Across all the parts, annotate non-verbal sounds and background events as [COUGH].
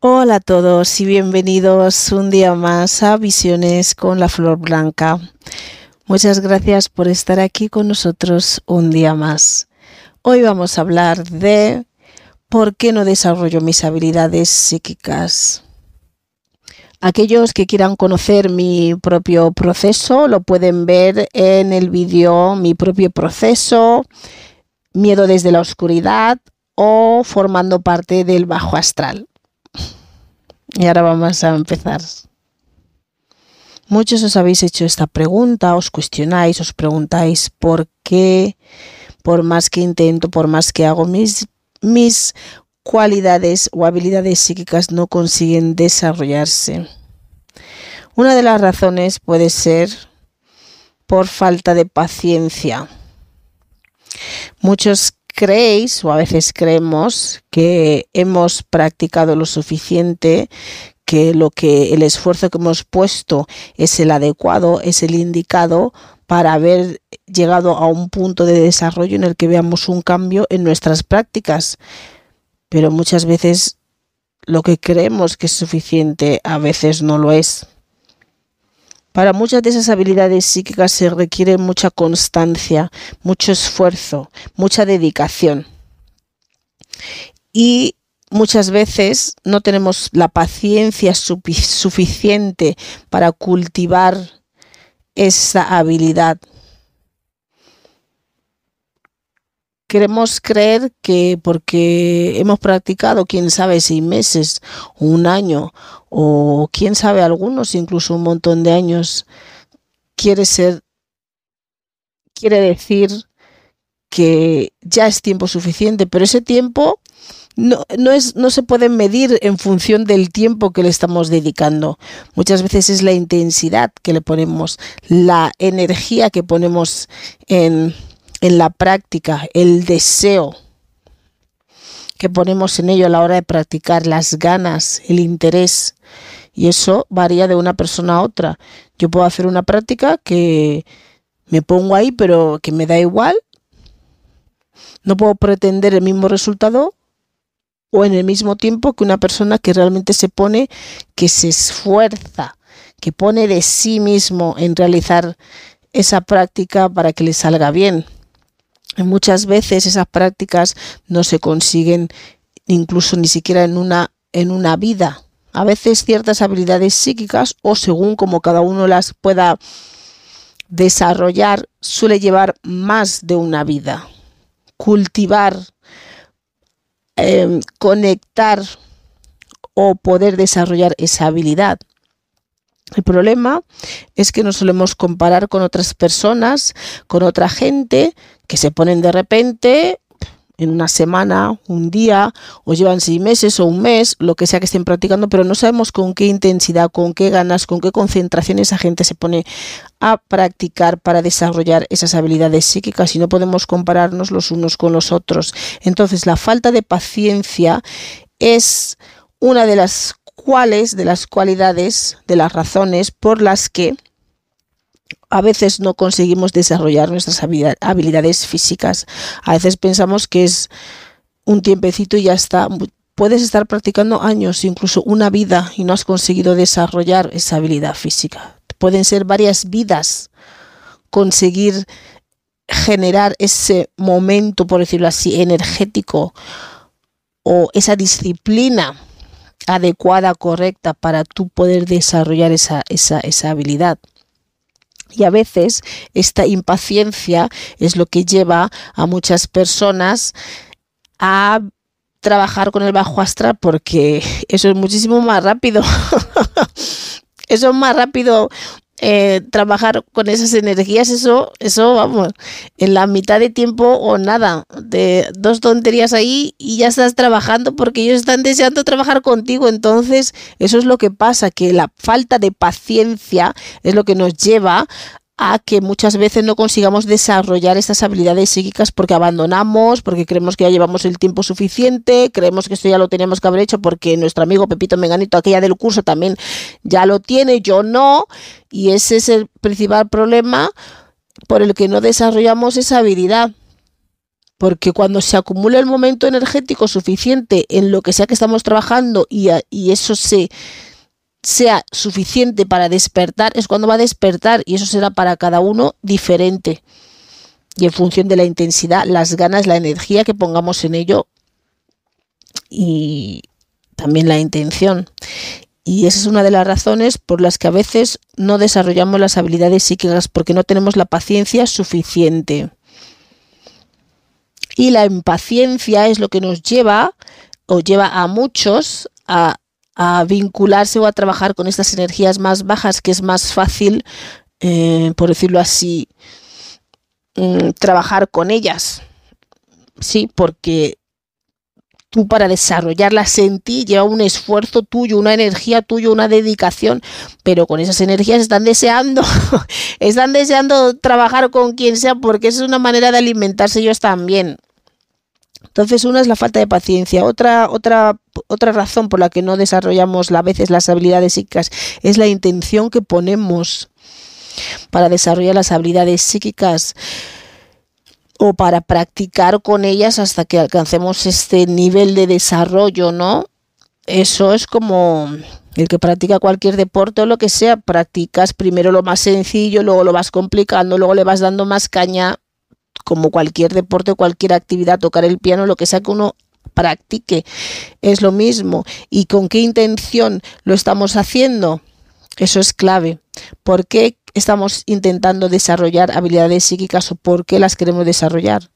Hola a todos y bienvenidos un día más a Visiones con la Flor Blanca. Muchas gracias por estar aquí con nosotros un día más. Hoy vamos a hablar de por qué no desarrollo mis habilidades psíquicas. Aquellos que quieran conocer mi propio proceso lo pueden ver en el vídeo Mi propio proceso, Miedo desde la oscuridad o formando parte del bajo astral. Y ahora vamos a empezar. Muchos os habéis hecho esta pregunta, os cuestionáis, os preguntáis por qué, por más que intento, por más que hago, mis, mis cualidades o habilidades psíquicas no consiguen desarrollarse. Una de las razones puede ser por falta de paciencia. Muchos creéis o a veces creemos que hemos practicado lo suficiente, que lo que el esfuerzo que hemos puesto es el adecuado, es el indicado para haber llegado a un punto de desarrollo en el que veamos un cambio en nuestras prácticas. Pero muchas veces lo que creemos que es suficiente a veces no lo es. Para muchas de esas habilidades psíquicas se requiere mucha constancia, mucho esfuerzo, mucha dedicación. Y muchas veces no tenemos la paciencia suficiente para cultivar esa habilidad. Queremos creer que porque hemos practicado, quién sabe, seis meses, un año, o quién sabe, algunos, incluso un montón de años, quiere ser, quiere decir que ya es tiempo suficiente, pero ese tiempo no, no, es, no se puede medir en función del tiempo que le estamos dedicando. Muchas veces es la intensidad que le ponemos, la energía que ponemos en, en la práctica, el deseo que ponemos en ello a la hora de practicar, las ganas, el interés. Y eso varía de una persona a otra. Yo puedo hacer una práctica que me pongo ahí, pero que me da igual. No puedo pretender el mismo resultado o en el mismo tiempo que una persona que realmente se pone, que se esfuerza, que pone de sí mismo en realizar esa práctica para que le salga bien. Muchas veces esas prácticas no se consiguen incluso ni siquiera en una, en una vida. A veces ciertas habilidades psíquicas o según como cada uno las pueda desarrollar suele llevar más de una vida. Cultivar, em, conectar o poder desarrollar esa habilidad. El problema es que nos solemos comparar con otras personas, con otra gente que se ponen de repente en una semana, un día, o llevan seis meses o un mes, lo que sea que estén practicando, pero no sabemos con qué intensidad, con qué ganas, con qué concentración esa gente se pone a practicar para desarrollar esas habilidades psíquicas y no podemos compararnos los unos con los otros. Entonces, la falta de paciencia es una de las cuales, de las cualidades, de las razones por las que a veces no conseguimos desarrollar nuestras habilidades físicas. A veces pensamos que es un tiempecito y ya está. Puedes estar practicando años, incluso una vida, y no has conseguido desarrollar esa habilidad física. Pueden ser varias vidas conseguir generar ese momento, por decirlo así, energético o esa disciplina adecuada, correcta para tú poder desarrollar esa, esa, esa habilidad. Y a veces esta impaciencia es lo que lleva a muchas personas a trabajar con el bajo astral porque eso es muchísimo más rápido. [LAUGHS] eso es más rápido eh, trabajar con esas energías, eso, eso, vamos, en la mitad de tiempo o nada, de dos tonterías ahí y ya estás trabajando porque ellos están deseando trabajar contigo. Entonces, eso es lo que pasa, que la falta de paciencia es lo que nos lleva a que muchas veces no consigamos desarrollar estas habilidades psíquicas porque abandonamos, porque creemos que ya llevamos el tiempo suficiente, creemos que esto ya lo teníamos que haber hecho porque nuestro amigo Pepito Menganito, aquella del curso, también ya lo tiene, yo no, y ese es el principal problema por el que no desarrollamos esa habilidad. Porque cuando se acumula el momento energético suficiente en lo que sea que estamos trabajando y, y eso se, sea suficiente para despertar, es cuando va a despertar y eso será para cada uno diferente. Y en función de la intensidad, las ganas, la energía que pongamos en ello y también la intención. Y esa es una de las razones por las que a veces no desarrollamos las habilidades psíquicas porque no tenemos la paciencia suficiente. Y la impaciencia es lo que nos lleva o lleva a muchos a a vincularse o a trabajar con estas energías más bajas, que es más fácil, eh, por decirlo así, mm, trabajar con ellas. Sí, porque tú para desarrollarlas en ti lleva un esfuerzo tuyo, una energía tuya, una dedicación, pero con esas energías están deseando, [LAUGHS] están deseando trabajar con quien sea porque es una manera de alimentarse ellos también. Entonces, una es la falta de paciencia. Otra, otra, otra razón por la que no desarrollamos a veces las habilidades psíquicas es la intención que ponemos para desarrollar las habilidades psíquicas o para practicar con ellas hasta que alcancemos este nivel de desarrollo, ¿no? Eso es como el que practica cualquier deporte o lo que sea, practicas primero lo más sencillo, luego lo vas complicando, luego le vas dando más caña como cualquier deporte, cualquier actividad, tocar el piano, lo que sea que uno practique, es lo mismo. ¿Y con qué intención lo estamos haciendo? Eso es clave. ¿Por qué estamos intentando desarrollar habilidades psíquicas o por qué las queremos desarrollar?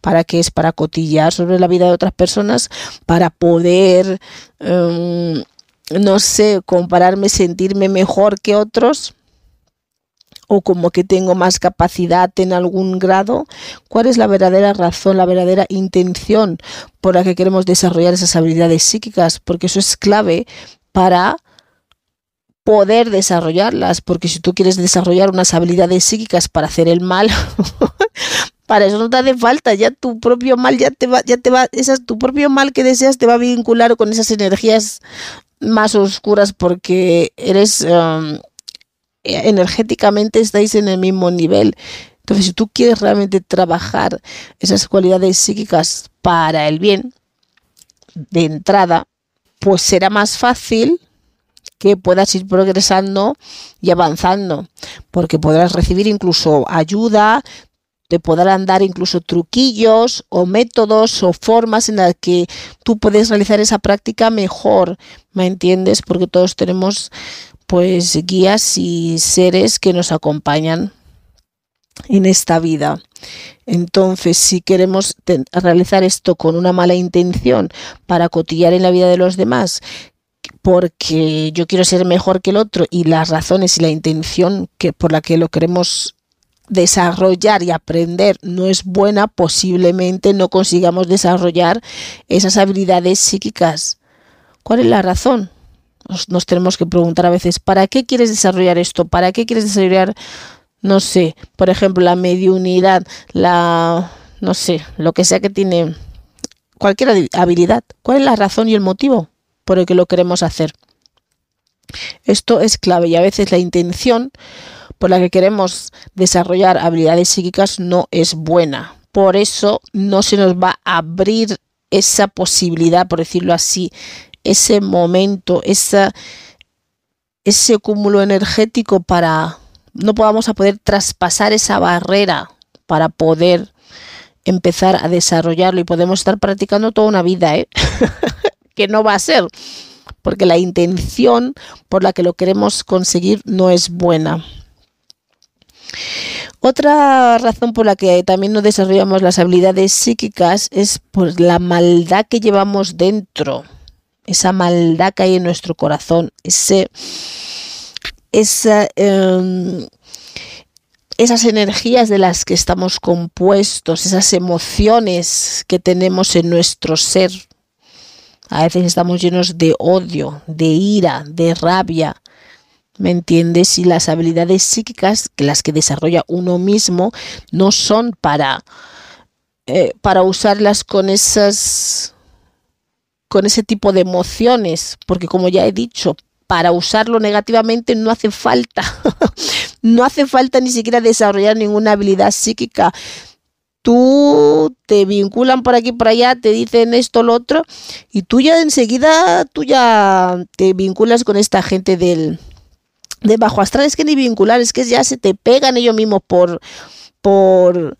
¿Para qué es? Para cotillar sobre la vida de otras personas, para poder, em, no sé, compararme, sentirme mejor que otros o como que tengo más capacidad en algún grado, cuál es la verdadera razón, la verdadera intención por la que queremos desarrollar esas habilidades psíquicas, porque eso es clave para poder desarrollarlas, porque si tú quieres desarrollar unas habilidades psíquicas para hacer el mal, [LAUGHS] para eso no te hace falta, ya tu propio mal ya te va, ya te va, esas, tu propio mal que deseas te va a vincular con esas energías más oscuras porque eres um, energéticamente estáis en el mismo nivel. Entonces, si tú quieres realmente trabajar esas cualidades psíquicas para el bien de entrada, pues será más fácil que puedas ir progresando y avanzando, porque podrás recibir incluso ayuda, te podrán dar incluso truquillos o métodos o formas en las que tú puedes realizar esa práctica mejor, ¿me entiendes? Porque todos tenemos pues guías y seres que nos acompañan en esta vida. Entonces, si queremos realizar esto con una mala intención para cotillar en la vida de los demás, porque yo quiero ser mejor que el otro y las razones y la intención que por la que lo queremos desarrollar y aprender no es buena, posiblemente no consigamos desarrollar esas habilidades psíquicas. ¿Cuál es la razón? Nos, tenemos que preguntar a veces, ¿para qué quieres desarrollar esto? ¿Para qué quieres desarrollar, no sé, por ejemplo, la mediunidad, la, no sé, lo que sea que tiene cualquier habilidad? ¿Cuál es la razón y el motivo por el que lo queremos hacer? Esto es clave y a veces la intención por la que queremos desarrollar habilidades psíquicas no es buena. Por eso no se nos va a abrir esa posibilidad, por decirlo así, ese momento, esa, ese cúmulo energético para no podamos a poder traspasar esa barrera para poder empezar a desarrollarlo y podemos estar practicando toda una vida, ¿eh? [LAUGHS] que no va a ser, porque la intención por la que lo queremos conseguir no es buena. Otra razón por la que también no desarrollamos las habilidades psíquicas es por la maldad que llevamos dentro esa maldad que hay en nuestro corazón, ese, em, esas energías de las que estamos compuestos, esas emociones que tenemos en nuestro ser. A veces estamos llenos de odio, de ira, de rabia, ¿Me entiendes? Y las habilidades psíquicas, las que desarrolla uno mismo, no son para, eh, para usarlas con esas con ese tipo de emociones, porque como ya he dicho, para usarlo negativamente no hace falta, [LAUGHS] no hace falta ni siquiera desarrollar ninguna habilidad psíquica. Tú te vinculan por aquí por allá, te dicen esto, lo otro, y tú ya enseguida, tú ya te vinculas con esta gente del, de bajo astral es que ni vincular, es que ya se te pegan ellos mismos por, por,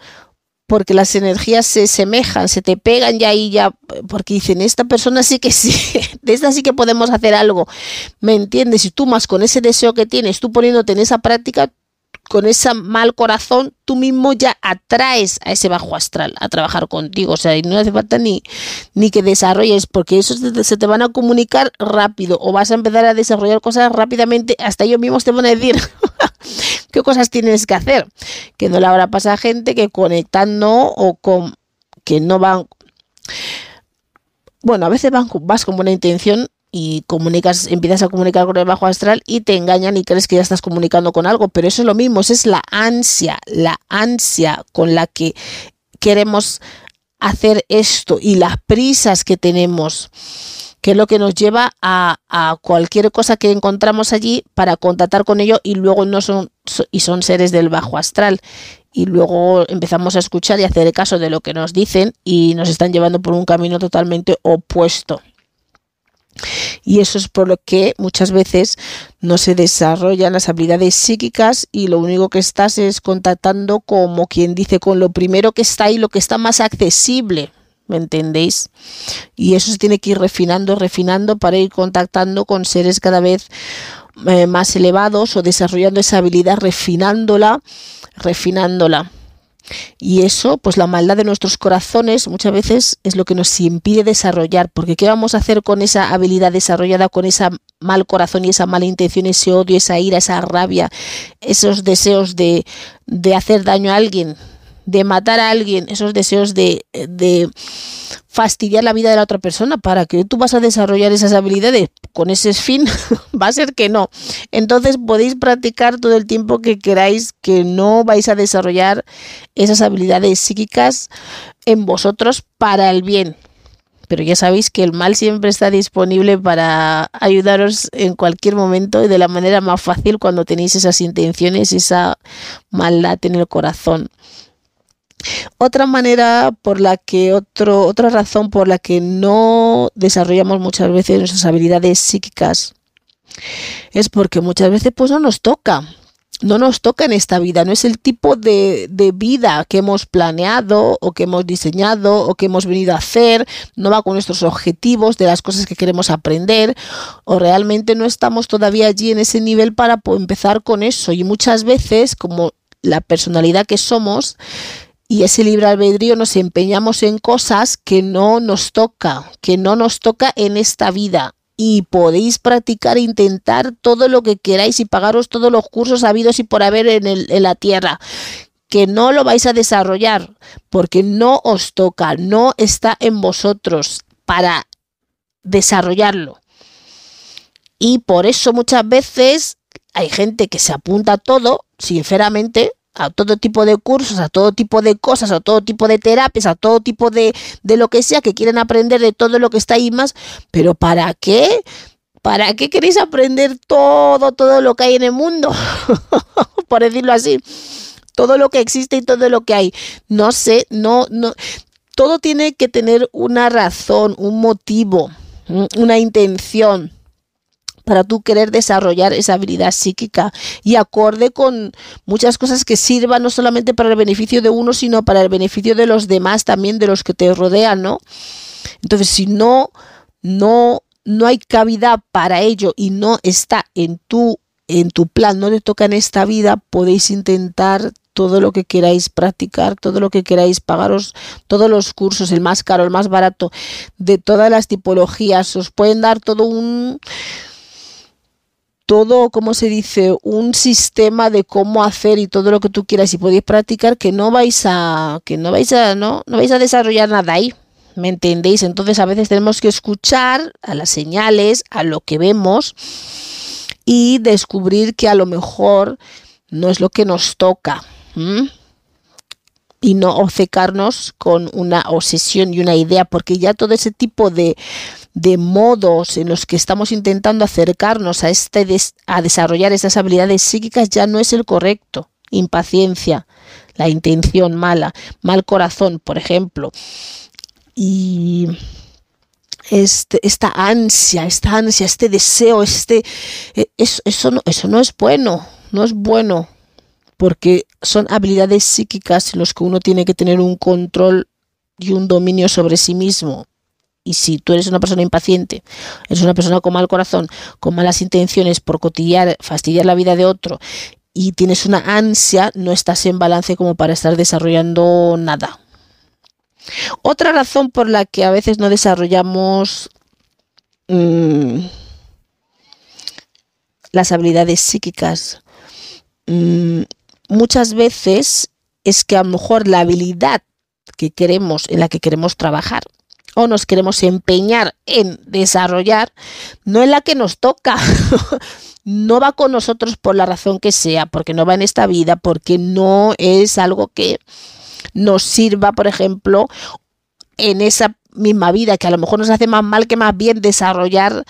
porque las energías se semejan, se te pegan ya y ya, porque dicen, esta persona sí que sí, [LAUGHS] de esta sí que podemos hacer algo, ¿me entiendes? Y tú más con ese deseo que tienes, tú poniéndote en esa práctica, con ese mal corazón, tú mismo ya atraes a ese bajo astral a trabajar contigo. O sea, y no hace falta ni, ni que desarrolles, porque eso se te van a comunicar rápido o vas a empezar a desarrollar cosas rápidamente. Hasta ellos mismos te van a decir [LAUGHS] qué cosas tienes que hacer. Que no le habrá pasado a gente que conectando o con que no van. Bueno, a veces van, vas con buena intención y comunicas, empiezas a comunicar con el bajo astral y te engañan y crees que ya estás comunicando con algo, pero eso es lo mismo, es la ansia, la ansia con la que queremos hacer esto y las prisas que tenemos, que es lo que nos lleva a, cualquier cosa que encontramos allí para contactar con ello y luego no son y son seres del bajo astral y luego empezamos a escuchar y hacer caso de lo que nos dicen y nos están llevando por un camino totalmente opuesto. Y eso es por lo que muchas veces no se desarrollan las habilidades psíquicas y lo único que estás es contactando como quien dice con lo primero que está ahí, lo que está más accesible. ¿Me entendéis? Y eso se tiene que ir refinando, refinando para ir contactando con seres cada vez eh, más elevados o desarrollando esa habilidad, refinándola, refinándola. Y eso, pues la maldad de nuestros corazones muchas veces es lo que nos impide desarrollar, porque ¿qué vamos a hacer con esa habilidad desarrollada, con ese mal corazón y esa mala intención, ese odio, esa ira, esa rabia, esos deseos de, de hacer daño a alguien? De matar a alguien, esos deseos de, de, fastidiar la vida de la otra persona, para que tú vas a desarrollar esas habilidades con ese fin, [LAUGHS] va a ser que no. Entonces podéis practicar todo el tiempo que queráis que no vais a desarrollar esas habilidades psíquicas en vosotros para el bien. Pero ya sabéis que el mal siempre está disponible para ayudaros en cualquier momento y de la manera más fácil cuando tenéis esas intenciones, esa maldad en el corazón. Otra manera por la que, otro, otra razón por la que no desarrollamos muchas veces nuestras habilidades psíquicas es porque muchas veces pues no nos toca. No nos toca en esta vida, no es el tipo de, de, vida que hemos planeado o que hemos diseñado o que hemos venido a hacer, no va con nuestros objetivos de las cosas que queremos aprender o realmente no estamos todavía allí en ese nivel para empezar con eso y muchas veces como la personalidad que somos y ese libre albedrío nos empeñamos en cosas que no nos toca, que no nos toca en esta vida. Y podéis practicar e intentar todo lo que queráis y pagaros todos los cursos habidos y por haber en, en la tierra que no lo vais a desarrollar porque no os toca, no está en vosotros para desarrollarlo. Y por eso muchas veces hay gente que se apunta a todo, sinceramente, a todo tipo de cursos, a todo tipo de cosas, a todo tipo de terapias, a todo tipo de, de lo que sea, que quieren aprender de todo lo que está ahí más, pero ¿para qué? ¿Para qué queréis aprender todo, todo lo que hay en el mundo? [LAUGHS] Por decirlo así. Todo lo que existe y todo lo que hay. No sé, no, no. Todo tiene que tener una razón, un motivo, una intención para tú querer desarrollar esa habilidad psíquica y acorde con muchas cosas que sirvan no solamente para el beneficio de uno, sino para el beneficio de los demás, también de los que te rodean, ¿no? Entonces, si no, no, no hay cavidad para ello y no está en tu, en tu plan, no te toca en esta vida, podéis intentar todo lo que queráis practicar, todo lo que queráis pagaros, todos los cursos, el más caro, el más barato, de todas las tipologías, os pueden dar todo un todo, como se dice, un sistema de cómo hacer y todo lo que tú quieras y podéis practicar que no vais a, que no vais a, no, no vais a desarrollar nada ahí. ¿Me entendéis? Entonces a veces tenemos que escuchar a las señales, a lo que vemos y descubrir que a lo mejor no es lo que nos toca. Y no obcecarnos con una obsesión y una idea, porque ya todo ese tipo de, de modos en los que estamos intentando acercarnos a, este a desarrollar esas habilidades psíquicas ya no es el correcto. Impaciencia, la intención mala, mal corazón, por ejemplo. Y este, esta ansia, esta ansia, este deseo, este, e, eso, no, eso no es bueno, no es bueno, porque son habilidades psíquicas en las que uno tiene que tener un control y un dominio sobre sí mismo. Y si tú eres una persona impaciente, eres una persona con mal corazón, con malas intenciones por cotillar, fastidiar la vida de otro y tienes una ansia, no estás en balance como para estar desarrollando nada. Otra razón por la que a veces no desarrollamos mm, las habilidades psíquicas mm, muchas veces es que a lo mejor la habilidad que queremos, en la que queremos trabajar, o nos queremos empeñar en desarrollar, no es la que nos toca. [LAUGHS] no va con nosotros por la razón que sea, porque no va en esta vida, porque no es algo que nos sirva, por ejemplo, en esa misma vida, que a lo mejor nos hace más mal que más bien desarrollar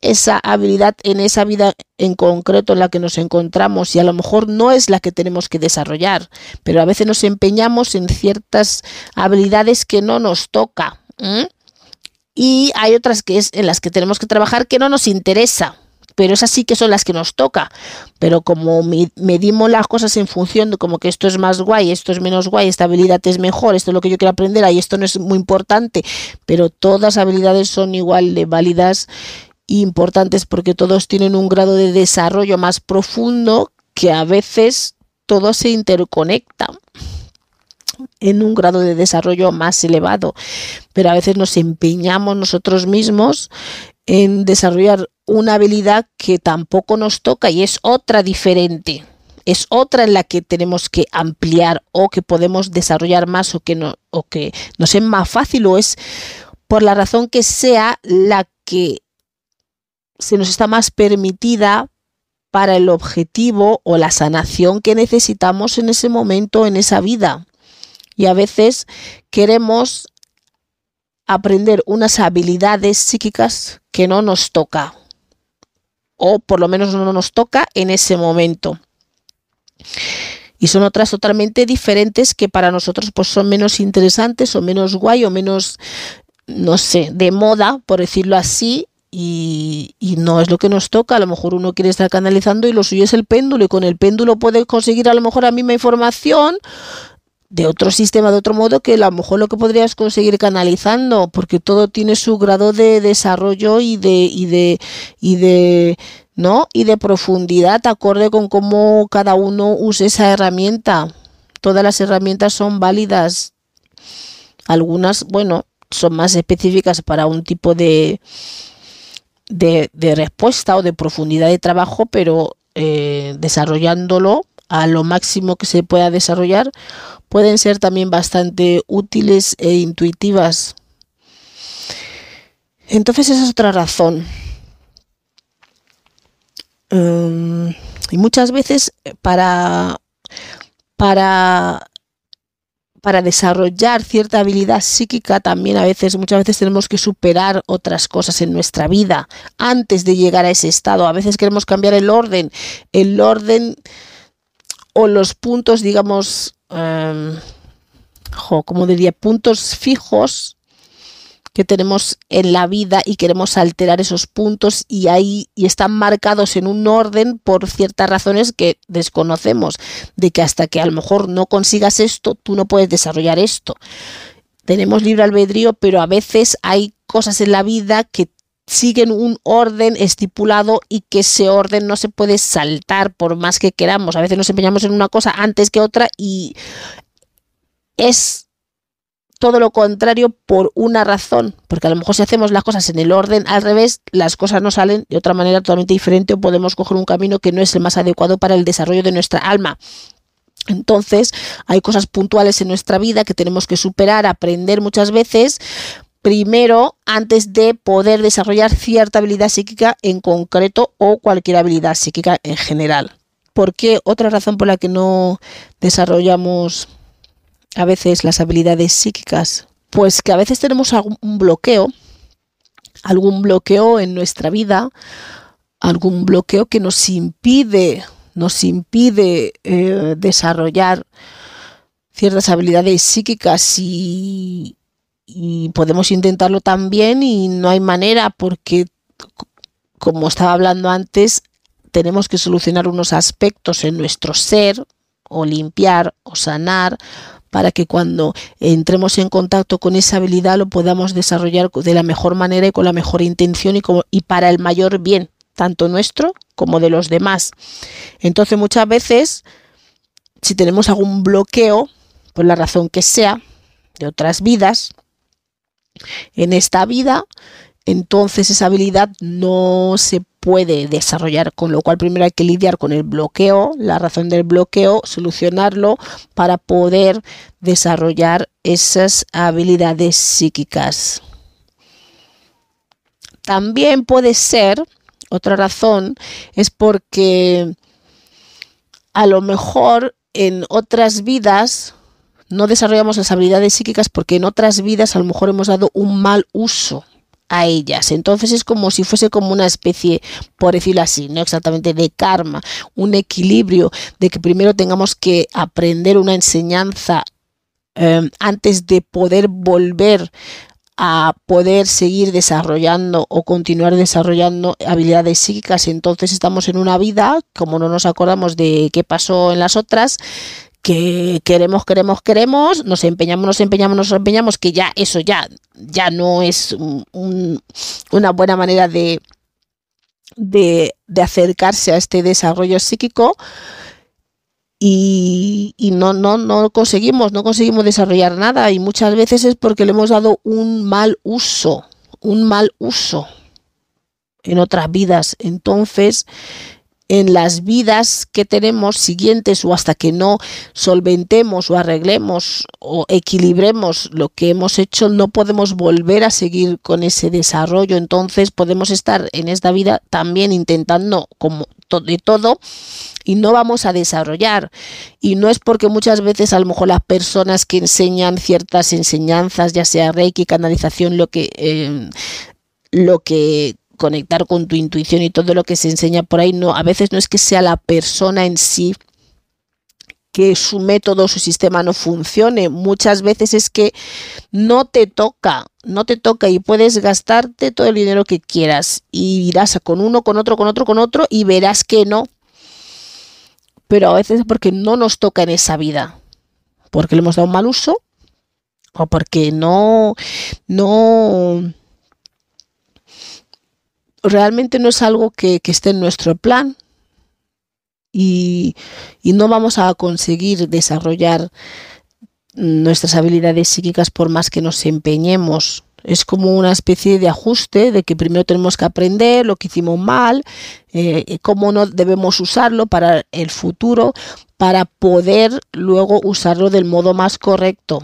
esa habilidad en esa vida en concreto en la que nos encontramos y a lo mejor no es la que tenemos que desarrollar, pero a veces nos empeñamos en ciertas habilidades que no nos toca. Y hay otras que es en las que tenemos que trabajar que no nos interesa, pero esas sí que son las que nos toca. Pero como medimos las cosas en función de como que esto es más guay, esto es menos guay, esta habilidad es mejor, esto es lo que yo quiero aprender, ahí esto no es muy importante, pero todas las habilidades son igual de válidas e importantes porque todos tienen un grado de desarrollo más profundo que a veces todo se interconecta en un grado de desarrollo más elevado, pero a veces nos empeñamos nosotros mismos en desarrollar una habilidad que tampoco nos toca y es otra diferente. Es otra en la que tenemos que ampliar o que podemos desarrollar más o que, no, o que nos es más fácil o es por la razón que sea la que se nos está más permitida para el objetivo o la sanación que necesitamos en ese momento, en esa vida. Y a veces queremos aprender unas habilidades psíquicas que no nos toca. O por lo menos no nos toca en ese momento. Y son otras totalmente diferentes que para nosotros pues son menos interesantes o menos guay o menos, no sé, de moda, por decirlo así, y, y, no es lo que nos toca. A lo mejor uno quiere estar canalizando y lo suyo es el péndulo y con el péndulo puede conseguir a lo mejor la misma información de otro sistema, de otro modo, que a lo mejor lo que podrías conseguir canalizando, porque todo tiene su grado de desarrollo y de, y de, y de, ¿no? Y de profundidad, acorde con cómo cada uno use esa herramienta. Todas las herramientas son válidas. Algunas, bueno, son más específicas para un tipo de, de, respuesta o de profundidad de trabajo, pero eh, desarrollándolo a lo máximo que se pueda desarrollar, pueden ser también bastante útiles e intuitivas. Entonces esa es otra razón. Em, y muchas veces para, para, para desarrollar cierta habilidad psíquica también a veces, muchas veces tenemos que superar otras cosas en nuestra vida antes de llegar a ese estado. A veces queremos cambiar el orden, el orden o los puntos, digamos, um, como diría, puntos fijos que tenemos en la vida y queremos alterar esos puntos y ahí y están marcados en un orden por ciertas razones que desconocemos, de que hasta que a lo mejor no consigas esto, tú no puedes desarrollar esto. Tenemos libre albedrío, pero a veces hay cosas en la vida que siguen un orden estipulado y que ese orden no se puede saltar por más que queramos. A veces nos empeñamos en una cosa antes que otra y es todo lo contrario por una razón, porque a lo mejor si hacemos las cosas en el orden al revés, las cosas no salen de otra manera totalmente diferente o podemos coger un camino que no es el más adecuado para el desarrollo de nuestra alma. Entonces, hay cosas puntuales en nuestra vida que tenemos que superar, aprender muchas veces, primero antes de poder desarrollar cierta habilidad psíquica en concreto o cualquier habilidad psíquica en general. ¿Por qué? Otra razón por la que no desarrollamos a veces las habilidades psíquicas, pues que a veces tenemos algún bloqueo, algún bloqueo en nuestra vida, algún bloqueo que nos impide, nos impide eh, desarrollar ciertas habilidades psíquicas y, y podemos intentarlo también y no hay manera porque, como estaba hablando antes, tenemos que solucionar unos aspectos en nuestro ser o limpiar o sanar para que cuando entremos en contacto con esa habilidad lo podamos desarrollar de la mejor manera y con la mejor intención y, como, y para el mayor bien, tanto nuestro como de los demás. Entonces muchas veces, si tenemos algún bloqueo, por la razón que sea, de otras vidas, en esta vida, entonces esa habilidad no se puede desarrollar, con lo cual primero hay que lidiar con el bloqueo, la razón del bloqueo, solucionarlo para poder desarrollar esas habilidades psíquicas. También puede ser, otra razón, es porque a lo mejor en otras vidas no desarrollamos las habilidades psíquicas porque en otras vidas a lo mejor hemos dado un mal uso a ellas. Entonces es como si fuese como una especie, por decirlo así, no exactamente de karma, un equilibrio de que primero tengamos que aprender una enseñanza em, antes de poder volver a poder seguir desarrollando o continuar desarrollando habilidades psíquicas. Entonces estamos en una vida, como no nos acordamos de qué pasó en las otras, que queremos, queremos, queremos, nos empeñamos, nos empeñamos, nos empeñamos, que ya eso ya, ya no es una buena manera de, de, acercarse a este desarrollo psíquico y, y, no, no, no conseguimos, no conseguimos desarrollar nada y muchas veces es porque le hemos dado un mal uso, un mal uso en otras vidas. Entonces, en las vidas que tenemos siguientes o hasta que no solventemos o arreglemos o equilibremos lo que hemos hecho, no podemos volver a seguir con ese desarrollo. Entonces podemos estar en esta vida también intentando como de todo y no vamos a desarrollar. Y no es porque muchas veces a lo mejor las personas que enseñan ciertas enseñanzas, ya sea Reiki, canalización, lo que... Eh, lo que conectar con tu intuición y todo lo que se enseña por ahí, no, a veces no es que sea la persona en sí que su método, su sistema no funcione. Muchas veces es que no te toca, no te toca y puedes gastarte todo el dinero que quieras y irás con uno, con otro, con otro, con otro y verás que no. Pero a veces es porque no nos toca en esa vida, porque le hemos dado un mal uso o porque no, no, realmente no es algo que, esté en nuestro plan y, no vamos a conseguir desarrollar nuestras habilidades psíquicas por más que nos empeñemos. Es como una especie de ajuste de que primero tenemos que aprender lo que hicimos mal, eh, cómo no debemos usarlo para el futuro, para poder luego usarlo del modo más correcto.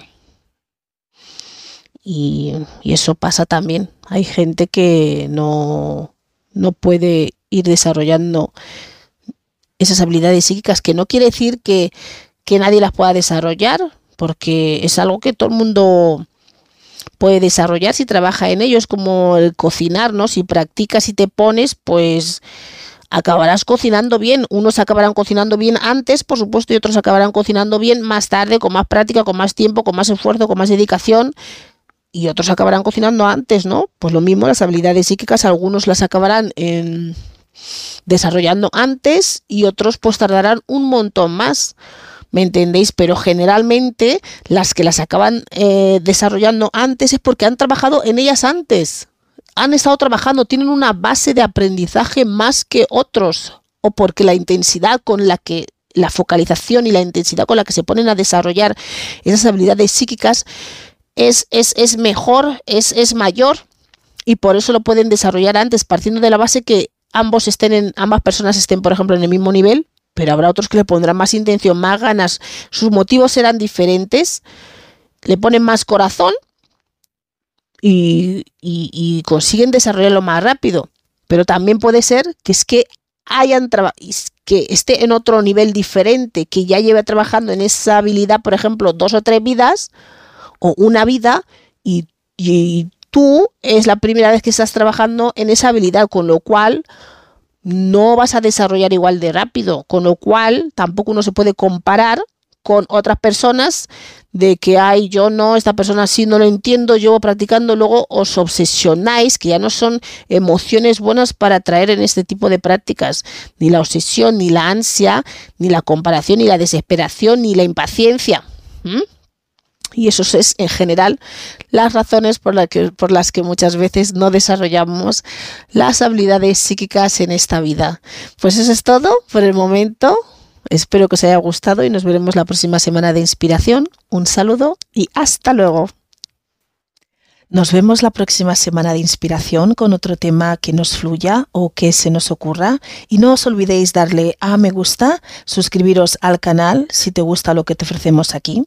Y, eso pasa también. Hay gente que no, no puede ir desarrollando esas habilidades psíquicas, que no quiere decir que, que nadie las pueda desarrollar, porque es algo que todo el mundo puede desarrollar si trabaja en ello. Es como el cocinar, ¿no? Si practicas y te pones, pues acabarás cocinando bien. Unos acabarán cocinando bien antes, por supuesto, y otros acabarán cocinando bien más tarde, con más práctica, con más tiempo, con más esfuerzo, con más dedicación y otros acabarán cocinando antes, ¿no? Pues lo mismo, las habilidades psíquicas, algunos las acabarán desarrollando antes y otros pues tardarán un montón más. ¿Me entendéis? Pero generalmente las que las acaban eh, desarrollando antes es porque han trabajado en ellas antes. Han estado trabajando, tienen una base de aprendizaje más que otros. O porque la intensidad con la que la focalización y la intensidad con la que se ponen a desarrollar esas habilidades psíquicas es, es, es mejor, es, es mayor y por eso lo pueden desarrollar antes, partiendo de la base que ambos estén en, ambas personas estén, por ejemplo, en el mismo nivel, pero habrá otros que le pondrán más intención, más ganas, sus motivos serán diferentes, le ponen más corazón y, y consiguen desarrollarlo más rápido. Pero también puede ser que es que hayan que esté en otro nivel diferente, que ya lleve trabajando en esa habilidad, por ejemplo, dos o tres vidas o una vida y, y tú es la primera vez que estás trabajando en esa habilidad, con lo cual no vas a desarrollar igual de rápido, con lo cual tampoco uno se puede comparar con otras personas de que, ay, yo no, esta persona sí no lo entiendo, llevo practicando, luego os obsesionáis, que ya no son emociones buenas para traer en este tipo de prácticas, ni la obsesión, ni la ansia, ni la comparación, ni la desesperación, ni la impaciencia. Y eso es en general las razones por, que, por, las que muchas veces no desarrollamos las habilidades psíquicas en esta vida. Pues eso es todo por el momento. Espero que os haya gustado y nos veremos la próxima semana de inspiración. Un saludo y hasta luego. Nos vemos la próxima semana de inspiración con otro tema que nos fluya o que se nos ocurra. Y no os olvidéis darle a me gusta, suscribiros al canal si te gusta lo que te ofrecemos aquí.